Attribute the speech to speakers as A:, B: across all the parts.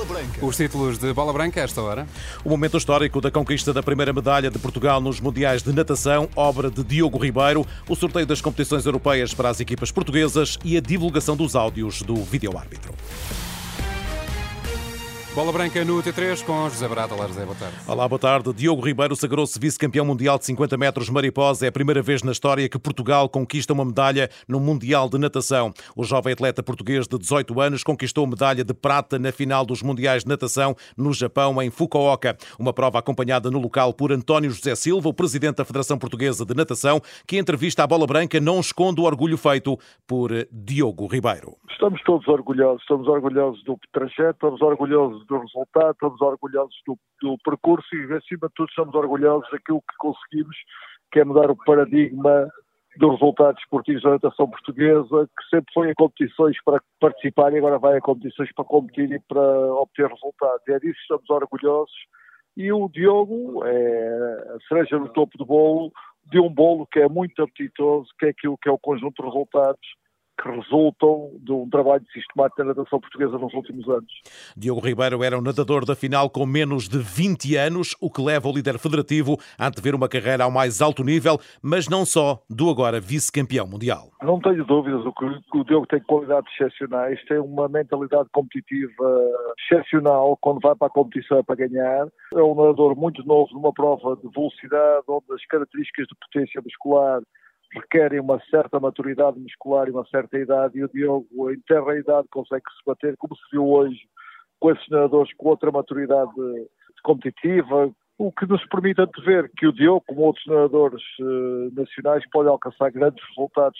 A: Bola Branca.
B: Os títulos de Bola Branca a esta hora.
C: O momento histórico da conquista da primeira medalha de Portugal nos Mundiais de Natação, obra de Diogo Ribeiro, o sorteio das competições europeias para as equipas portuguesas e a divulgação dos áudios do vídeo-árbitro.
B: Bola Branca no T3 com José Barata. Olá, José, boa tarde.
C: Olá, boa tarde. Diogo Ribeiro sagrou-se vice-campeão mundial de 50 metros mariposa. É a primeira vez na história que Portugal conquista uma medalha no Mundial de Natação. O jovem atleta português de 18 anos conquistou medalha de prata na final dos Mundiais de Natação no Japão, em Fukuoka. Uma prova acompanhada no local por António José Silva, o presidente da Federação Portuguesa de Natação, que em entrevista à Bola Branca não esconde o orgulho feito por Diogo Ribeiro.
D: Estamos todos orgulhosos. Estamos orgulhosos do trajeto, estamos orgulhosos do resultado, estamos orgulhosos do, do, percurso e, acima de tudo, estamos orgulhosos daquilo que conseguimos, que é mudar o paradigma dos resultados esportivos da natação portuguesa, que sempre foi em competições para participar e agora vai a competições para competir e para obter resultados. É disso que estamos orgulhosos. E o Diogo é a cereja no topo do bolo de um bolo que é muito apetitoso, que é aquilo que é o conjunto de resultados que resultam de um trabalho sistemático da natação portuguesa nos últimos anos.
C: Diogo Ribeiro era um nadador da final com menos de 20 anos, o que leva o líder federativo a antever uma carreira ao mais alto nível, mas não só do agora vice-campeão mundial.
D: Não tenho dúvidas, o que o Diogo tem qualidades excepcionais, tem uma mentalidade competitiva excepcional quando vai para a competição é para ganhar. É um nadador muito novo numa prova de velocidade, onde as características de potência muscular requerem uma certa maturidade muscular e uma certa idade, e o Diogo, em terra idade, consegue se bater, como se viu hoje, com esses nadadores com outra maturidade competitiva, o que nos permite antever que o Diogo, como outros nadadores uh, nacionais, pode alcançar grandes resultados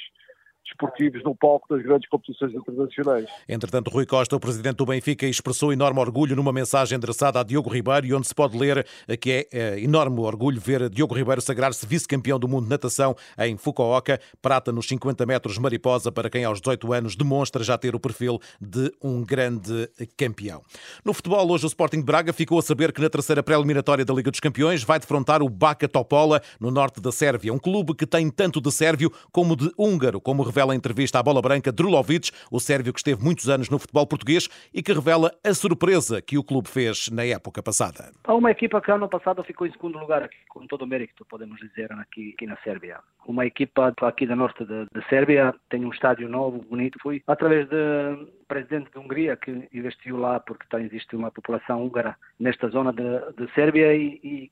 D: desportivos no palco das grandes competições internacionais.
C: Entretanto, Rui Costa, o presidente do Benfica, expressou enorme orgulho numa mensagem endereçada a Diogo Ribeiro onde se pode ler que é, é enorme orgulho ver Diogo Ribeiro sagrar-se vice-campeão do mundo de natação em Fukuoka, prata nos 50 metros mariposa para quem aos 18 anos demonstra já ter o perfil de um grande campeão. No futebol, hoje o Sporting de Braga ficou a saber que na terceira pré-eliminatória da Liga dos Campeões vai defrontar o Baka Topola, no norte da Sérvia, um clube que tem tanto de sérvio como de húngaro, como revela a entrevista à Bola Branca Drulovic, o sérvio que esteve muitos anos no futebol português e que revela a surpresa que o clube fez na época passada.
E: Há uma equipa que ano passado ficou em segundo lugar, com todo o mérito, podemos dizer, aqui, aqui na Sérvia. Uma equipa aqui da norte da Sérvia tem um estádio novo, bonito. Foi através do presidente da Hungria que investiu lá, porque está, existe uma população húngara nesta zona de Sérvia e, e,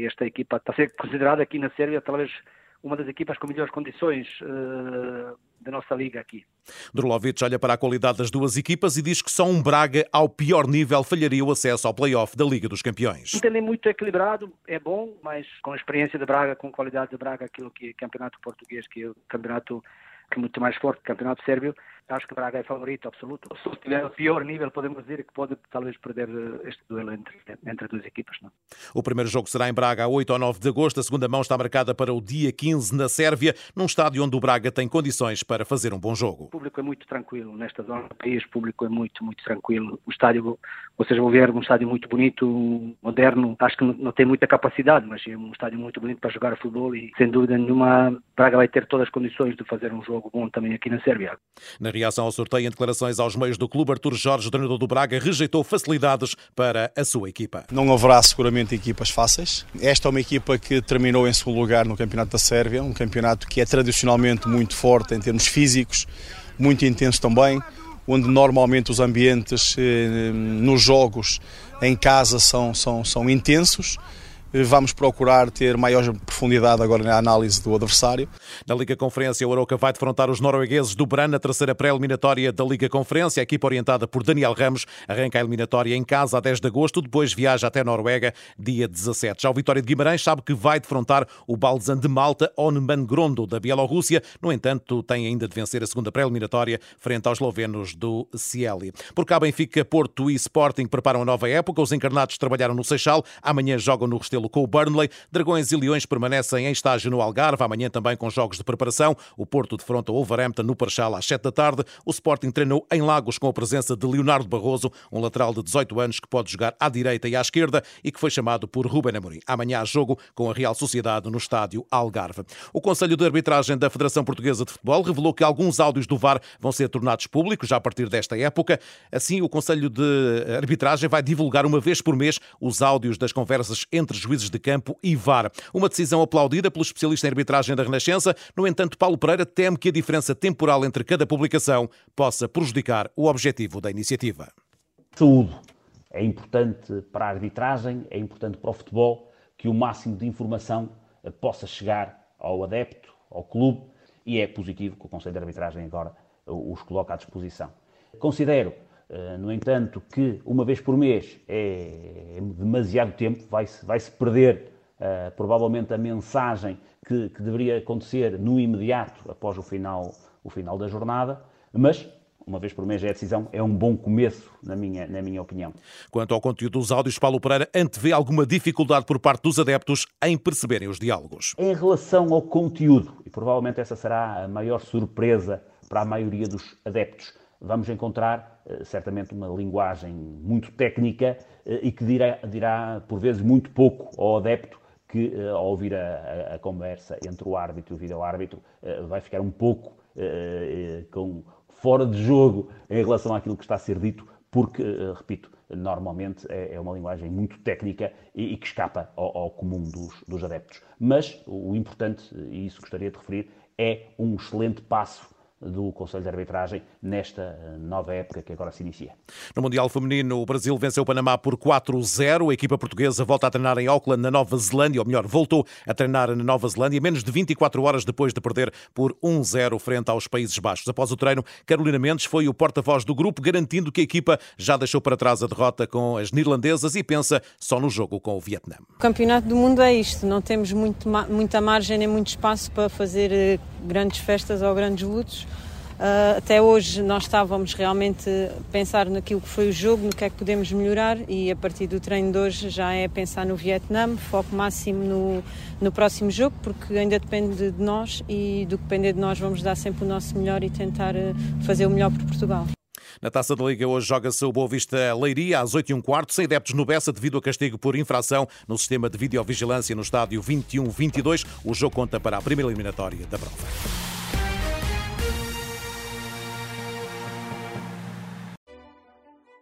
E: e esta equipa está a ser considerada aqui na Sérvia talvez uma das equipas com melhores condições uh, da nossa liga aqui.
C: Drulovic olha para a qualidade das duas equipas e diz que só um Braga ao pior nível falharia o acesso ao play-off da Liga dos Campeões.
E: Entendem muito equilibrado, é bom, mas com a experiência de Braga, com a qualidade de Braga, aquilo que é campeonato português, que é o campeonato que é muito mais forte que o campeonato sérvio, acho que Braga é favorito absoluto. Se tiver o pior nível, podemos dizer que pode talvez perder eh, este duelo entre, entre as duas equipas. Não?
C: O primeiro jogo será em Braga a 8 ou 9 de agosto. A segunda mão está marcada para o dia 15 na Sérvia, num estádio onde o Braga tem condições para fazer um bom jogo.
E: O público é muito tranquilo nesta zona do país. O público é muito, muito tranquilo. O estádio, vocês vão ver, um estádio muito bonito, moderno. Acho que não tem muita capacidade, mas é um estádio muito bonito para jogar futebol e, sem dúvida nenhuma, Braga vai ter todas as condições de fazer um jogo bom também aqui na Sérvia.
C: Na reação ao sorteio em declarações aos meios do clube, Artur Jorge, treinador do Braga, rejeitou facilidades para a sua equipa.
F: Não haverá seguramente equipas fáceis. Esta é uma equipa que terminou em segundo lugar no Campeonato da Sérvia, um campeonato que é tradicionalmente muito forte em termos físicos, muito intenso também, onde normalmente os ambientes eh, nos jogos em casa são, são, são intensos Vamos procurar ter maior profundidade agora na análise do adversário.
C: Na Liga Conferência, o Aroca vai defrontar os noruegueses do Bran na terceira pré-eliminatória da Liga Conferência. A equipa orientada por Daniel Ramos arranca a eliminatória em casa a 10 de agosto, depois viaja até Noruega dia 17. Já o Vitória de Guimarães sabe que vai defrontar o Balzan de Malta Onman Grondo da Bielorrússia. No entanto, tem ainda de vencer a segunda pré-eliminatória frente aos eslovenos do Cieli. Por cá, Benfica, Porto e Sporting preparam a nova época. Os encarnados trabalharam no Seixal. Amanhã jogam no Restelo duelo com o Burnley. Dragões e Leões permanecem em estágio no Algarve, amanhã também com jogos de preparação. O Porto defronta o Wolverhampton no Parchal às 7 da tarde. O Sporting treinou em Lagos com a presença de Leonardo Barroso, um lateral de 18 anos que pode jogar à direita e à esquerda e que foi chamado por Ruben Amorim. Amanhã há jogo com a Real Sociedade no estádio Algarve. O Conselho de Arbitragem da Federação Portuguesa de Futebol revelou que alguns áudios do VAR vão ser tornados públicos já a partir desta época. Assim, o Conselho de Arbitragem vai divulgar uma vez por mês os áudios das conversas entre juízes de campo e VAR. Uma decisão aplaudida pelo especialista em arbitragem da Renascença. No entanto, Paulo Pereira teme que a diferença temporal entre cada publicação possa prejudicar o objetivo da iniciativa.
A: Saúde é importante para a arbitragem, é importante para o futebol que o máximo de informação possa chegar ao adepto, ao clube, e é positivo que o Conselho de Arbitragem agora os coloca à disposição. Considero, eh, no entanto, que uma vez por mês é demasiado tempo, vai-se vai -se perder uh, provavelmente a mensagem que, que, deveria acontecer no imediato após o final, o final da jornada, mas uma vez por mês é a decisão, é um bom começo, na minha, na minha opinião.
C: Quanto ao conteúdo dos áudios, Paulo Pereira antevê alguma dificuldade por parte dos adeptos em perceberem os diálogos.
A: Em relação ao conteúdo, e provavelmente essa será a maior surpresa para a maioria dos adeptos, vamos encontrar eh, certamente uma linguagem muito técnica eh, e que dirá, dirá por vezes muito pouco ao adepto que eh, ao ouvir a, a, conversa entre o árbitro e o vídeo-árbitro vai ficar um pouco com fora de jogo em relação àquilo que está a ser dito, porque, repito, normalmente é, é uma linguagem muito técnica e, que escapa ao, ao comum dos, dos adeptos. Mas o importante, e isso gostaria de referir, é um excelente passo do Conselho de Arbitragem nesta eh, nova época que agora se inicia.
C: No Mundial Feminino, o Brasil venceu o Panamá por 4-0. A equipa portuguesa volta a treinar em Auckland, na Nova Zelândia, ou melhor, voltou a treinar na Nova Zelândia, menos de 24 horas depois de perder por 1-0 frente aos Países Baixos. Após o treino, Carolina Mendes foi o porta-voz do grupo, garantindo que a equipa já deixou para trás a derrota com as neerlandesas e pensa só no jogo com o Vietnã.
G: O Campeonato do Mundo é isto, não temos muito, muita margem nem muito espaço para fazer eh, grandes festas ou grandes lutos. Uh, até hoje nós estávamos realmente a pensar naquilo que foi o jogo, no que é que podemos melhorar e a partir do treino de hoje já é pensar no Vietnã, foco máximo no, no próximo jogo, porque ainda depende de nós e do que depender de nós vamos dar sempre o nosso melhor e tentar ah, fazer o melhor por Portugal.
C: Na Taça da Liga hoje joga-se o Boa Vista Leiria às 8 h quarto, sem adeptos no Bessa devido a castigo por infração no sistema de videovigilância no estádio 21-22. O jogo conta para a primeira eliminatória da prova.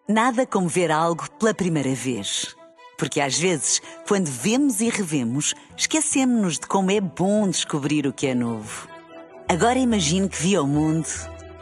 H: Nada como ver algo pela primeira vez. Porque às vezes, quando vemos e revemos, esquecemos-nos de como é bom descobrir o que é novo. Agora imagine que viu o mundo